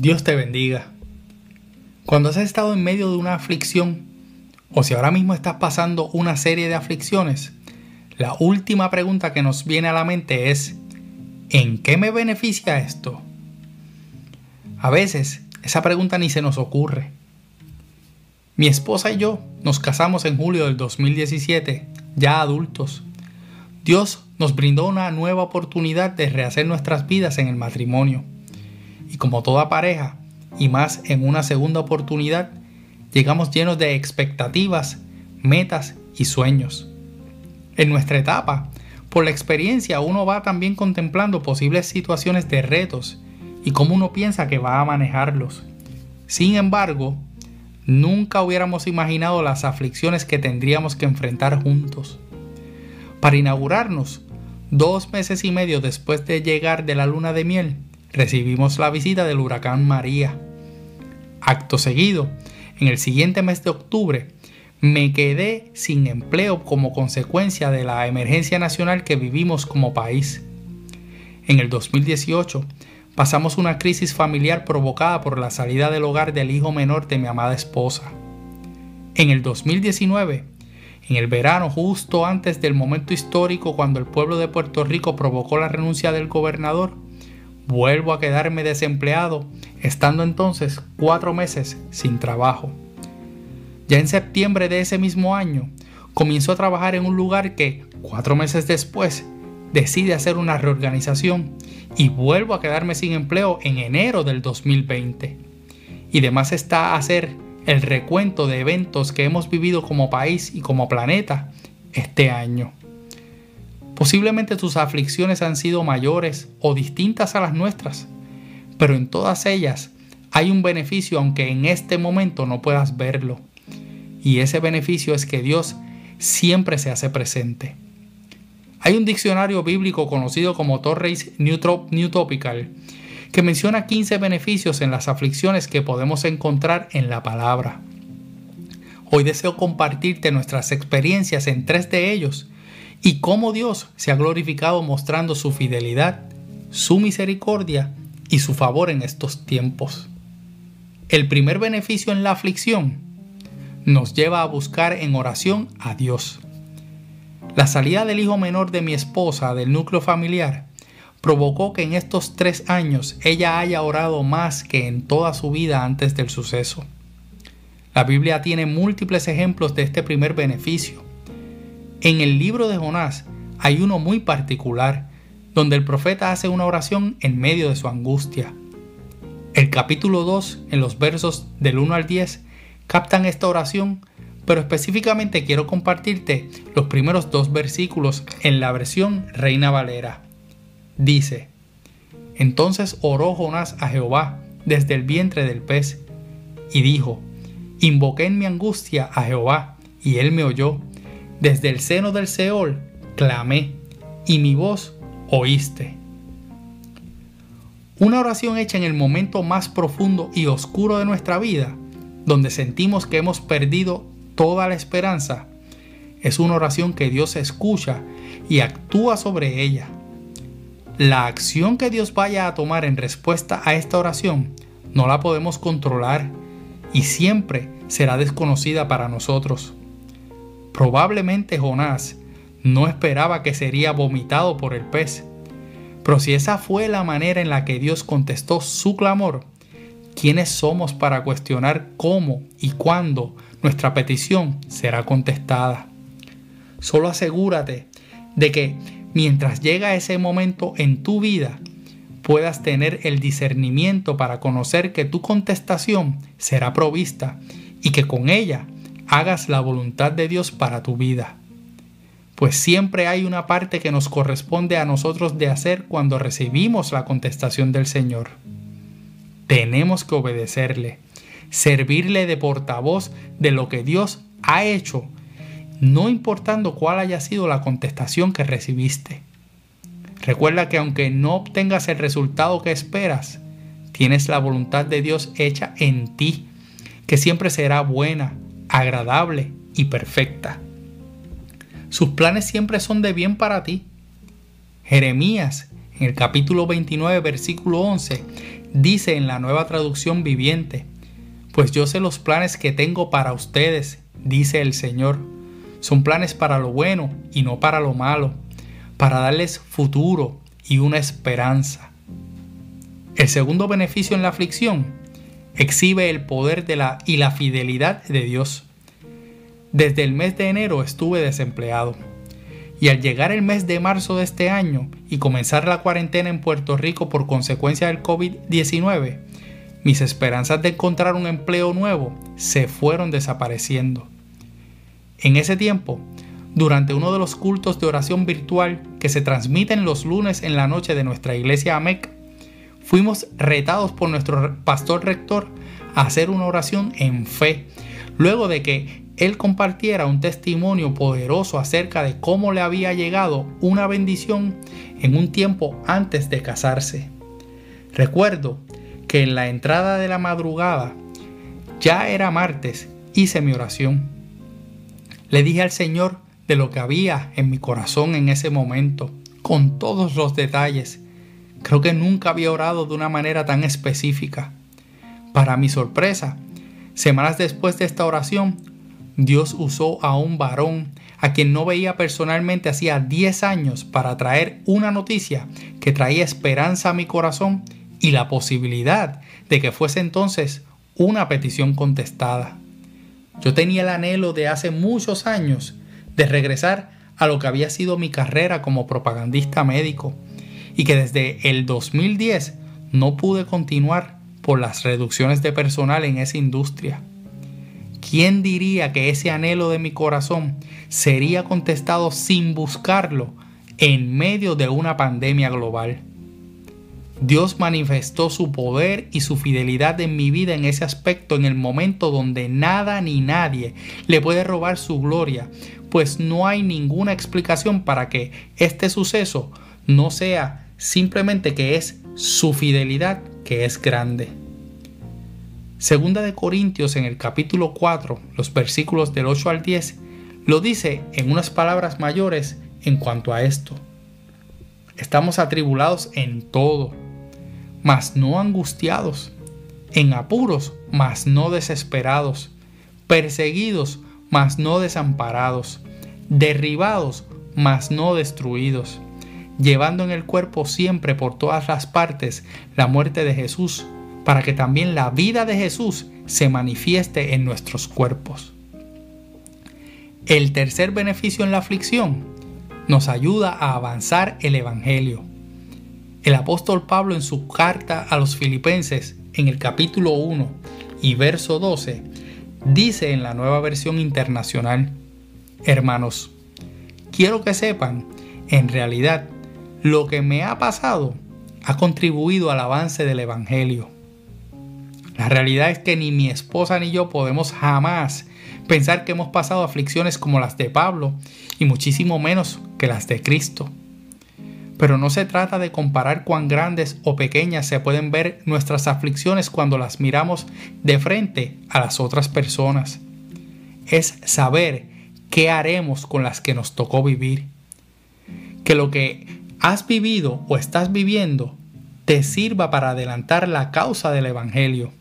Dios te bendiga. Cuando has estado en medio de una aflicción, o si ahora mismo estás pasando una serie de aflicciones, la última pregunta que nos viene a la mente es, ¿en qué me beneficia esto? A veces esa pregunta ni se nos ocurre. Mi esposa y yo nos casamos en julio del 2017, ya adultos. Dios nos brindó una nueva oportunidad de rehacer nuestras vidas en el matrimonio. Y como toda pareja, y más en una segunda oportunidad, llegamos llenos de expectativas, metas y sueños. En nuestra etapa, por la experiencia uno va también contemplando posibles situaciones de retos y cómo uno piensa que va a manejarlos. Sin embargo, nunca hubiéramos imaginado las aflicciones que tendríamos que enfrentar juntos. Para inaugurarnos, dos meses y medio después de llegar de la luna de miel, recibimos la visita del huracán María. Acto seguido, en el siguiente mes de octubre, me quedé sin empleo como consecuencia de la emergencia nacional que vivimos como país. En el 2018 pasamos una crisis familiar provocada por la salida del hogar del hijo menor de mi amada esposa. En el 2019, en el verano justo antes del momento histórico cuando el pueblo de Puerto Rico provocó la renuncia del gobernador, Vuelvo a quedarme desempleado, estando entonces cuatro meses sin trabajo. Ya en septiembre de ese mismo año, comienzo a trabajar en un lugar que, cuatro meses después, decide hacer una reorganización y vuelvo a quedarme sin empleo en enero del 2020. Y demás está hacer el recuento de eventos que hemos vivido como país y como planeta este año. Posiblemente tus aflicciones han sido mayores o distintas a las nuestras, pero en todas ellas hay un beneficio aunque en este momento no puedas verlo. Y ese beneficio es que Dios siempre se hace presente. Hay un diccionario bíblico conocido como Torres New Topical que menciona 15 beneficios en las aflicciones que podemos encontrar en la palabra. Hoy deseo compartirte nuestras experiencias en tres de ellos y cómo Dios se ha glorificado mostrando su fidelidad, su misericordia y su favor en estos tiempos. El primer beneficio en la aflicción nos lleva a buscar en oración a Dios. La salida del hijo menor de mi esposa del núcleo familiar provocó que en estos tres años ella haya orado más que en toda su vida antes del suceso. La Biblia tiene múltiples ejemplos de este primer beneficio. En el libro de Jonás hay uno muy particular, donde el profeta hace una oración en medio de su angustia. El capítulo 2, en los versos del 1 al 10, captan esta oración, pero específicamente quiero compartirte los primeros dos versículos en la versión Reina Valera. Dice, Entonces oró Jonás a Jehová desde el vientre del pez, y dijo, Invoqué en mi angustia a Jehová, y él me oyó desde el seno del Seol clamé, y mi voz oíste. Una oración hecha en el momento más profundo y oscuro de nuestra vida, donde sentimos que hemos perdido toda la esperanza, es una oración que Dios escucha y actúa sobre ella. La acción que Dios vaya a tomar en respuesta a esta oración no la podemos controlar y siempre será desconocida para nosotros. Probablemente Jonás no esperaba que sería vomitado por el pez. Pero si esa fue la manera en la que Dios contestó su clamor, ¿quiénes somos para cuestionar cómo y cuándo nuestra petición será contestada? Solo asegúrate de que mientras llega ese momento en tu vida, puedas tener el discernimiento para conocer que tu contestación será provista y que con ella hagas la voluntad de Dios para tu vida. Pues siempre hay una parte que nos corresponde a nosotros de hacer cuando recibimos la contestación del Señor. Tenemos que obedecerle, servirle de portavoz de lo que Dios ha hecho, no importando cuál haya sido la contestación que recibiste. Recuerda que aunque no obtengas el resultado que esperas, tienes la voluntad de Dios hecha en ti, que siempre será buena, agradable y perfecta. Sus planes siempre son de bien para ti. Jeremías, en el capítulo 29, versículo 11, dice en la nueva traducción viviente, pues yo sé los planes que tengo para ustedes, dice el Señor. Son planes para lo bueno y no para lo malo, para darles futuro y una esperanza. El segundo beneficio en la aflicción exhibe el poder de la y la fidelidad de Dios. Desde el mes de enero estuve desempleado y al llegar el mes de marzo de este año y comenzar la cuarentena en Puerto Rico por consecuencia del COVID-19, mis esperanzas de encontrar un empleo nuevo se fueron desapareciendo. En ese tiempo, durante uno de los cultos de oración virtual que se transmiten los lunes en la noche de nuestra iglesia AMEC, fuimos retados por nuestro pastor rector a hacer una oración en fe, luego de que él compartiera un testimonio poderoso acerca de cómo le había llegado una bendición en un tiempo antes de casarse. Recuerdo que en la entrada de la madrugada, ya era martes, hice mi oración. Le dije al Señor de lo que había en mi corazón en ese momento, con todos los detalles. Creo que nunca había orado de una manera tan específica. Para mi sorpresa, semanas después de esta oración, Dios usó a un varón a quien no veía personalmente hacía 10 años para traer una noticia que traía esperanza a mi corazón y la posibilidad de que fuese entonces una petición contestada. Yo tenía el anhelo de hace muchos años de regresar a lo que había sido mi carrera como propagandista médico y que desde el 2010 no pude continuar por las reducciones de personal en esa industria. ¿Quién diría que ese anhelo de mi corazón sería contestado sin buscarlo en medio de una pandemia global? Dios manifestó su poder y su fidelidad en mi vida en ese aspecto en el momento donde nada ni nadie le puede robar su gloria, pues no hay ninguna explicación para que este suceso no sea simplemente que es su fidelidad que es grande. Segunda de Corintios en el capítulo 4, los versículos del 8 al 10, lo dice en unas palabras mayores en cuanto a esto. Estamos atribulados en todo, mas no angustiados, en apuros, mas no desesperados, perseguidos, mas no desamparados, derribados, mas no destruidos, llevando en el cuerpo siempre por todas las partes la muerte de Jesús para que también la vida de Jesús se manifieste en nuestros cuerpos. El tercer beneficio en la aflicción nos ayuda a avanzar el Evangelio. El apóstol Pablo en su carta a los filipenses en el capítulo 1 y verso 12 dice en la nueva versión internacional, Hermanos, quiero que sepan, en realidad, lo que me ha pasado ha contribuido al avance del Evangelio la realidad es que ni mi esposa ni yo podemos jamás pensar que hemos pasado aflicciones como las de Pablo y muchísimo menos que las de Cristo. Pero no se trata de comparar cuán grandes o pequeñas se pueden ver nuestras aflicciones cuando las miramos de frente a las otras personas. Es saber qué haremos con las que nos tocó vivir. Que lo que has vivido o estás viviendo te sirva para adelantar la causa del Evangelio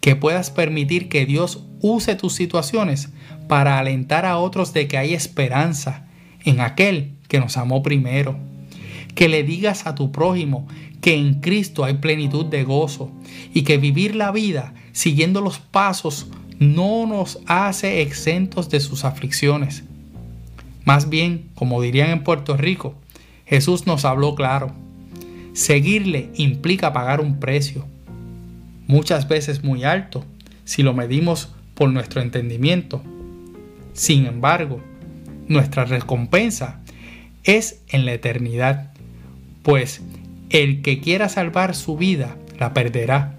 que puedas permitir que Dios use tus situaciones para alentar a otros de que hay esperanza en aquel que nos amó primero. Que le digas a tu prójimo que en Cristo hay plenitud de gozo y que vivir la vida siguiendo los pasos no nos hace exentos de sus aflicciones. Más bien, como dirían en Puerto Rico, Jesús nos habló claro. Seguirle implica pagar un precio muchas veces muy alto si lo medimos por nuestro entendimiento. Sin embargo, nuestra recompensa es en la eternidad, pues el que quiera salvar su vida la perderá,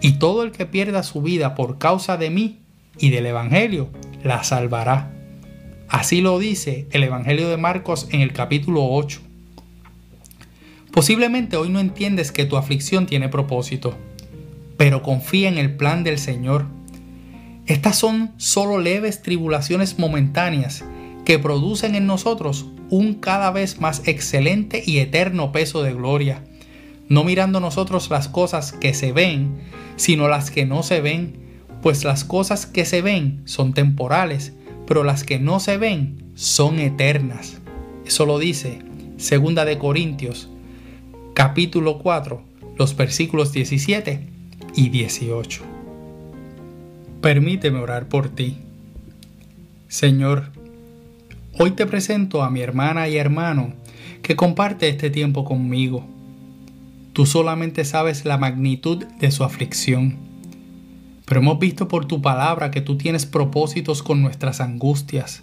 y todo el que pierda su vida por causa de mí y del Evangelio la salvará. Así lo dice el Evangelio de Marcos en el capítulo 8. Posiblemente hoy no entiendes que tu aflicción tiene propósito pero confía en el plan del Señor. Estas son solo leves tribulaciones momentáneas que producen en nosotros un cada vez más excelente y eterno peso de gloria, no mirando nosotros las cosas que se ven, sino las que no se ven, pues las cosas que se ven son temporales, pero las que no se ven son eternas. Eso lo dice Segunda de Corintios, capítulo 4, los versículos 17 y 18. Permíteme orar por ti. Señor, hoy te presento a mi hermana y hermano que comparte este tiempo conmigo. Tú solamente sabes la magnitud de su aflicción. Pero hemos visto por tu palabra que tú tienes propósitos con nuestras angustias.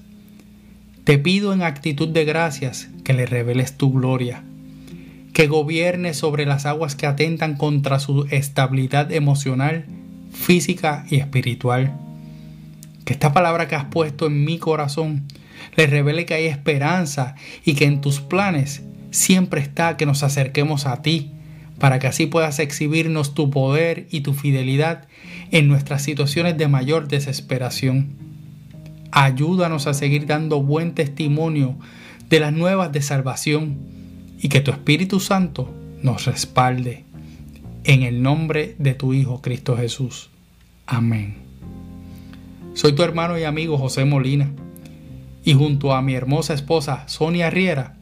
Te pido en actitud de gracias que le reveles tu gloria, que gobierne sobre las aguas que atentan contra su estabilidad emocional, física y espiritual. Que esta palabra que has puesto en mi corazón le revele que hay esperanza y que en tus planes siempre está que nos acerquemos a ti, para que así puedas exhibirnos tu poder y tu fidelidad en nuestras situaciones de mayor desesperación. Ayúdanos a seguir dando buen testimonio de las nuevas de salvación y que tu Espíritu Santo nos respalde. En el nombre de tu Hijo Cristo Jesús. Amén. Soy tu hermano y amigo José Molina y junto a mi hermosa esposa Sonia Riera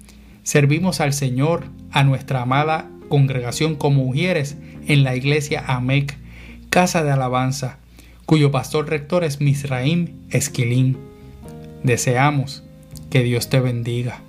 servimos al Señor, a nuestra amada congregación como mujeres en la iglesia AMEC, Casa de Alabanza, cuyo pastor rector es Misraim Esquilín. Deseamos que Dios te bendiga.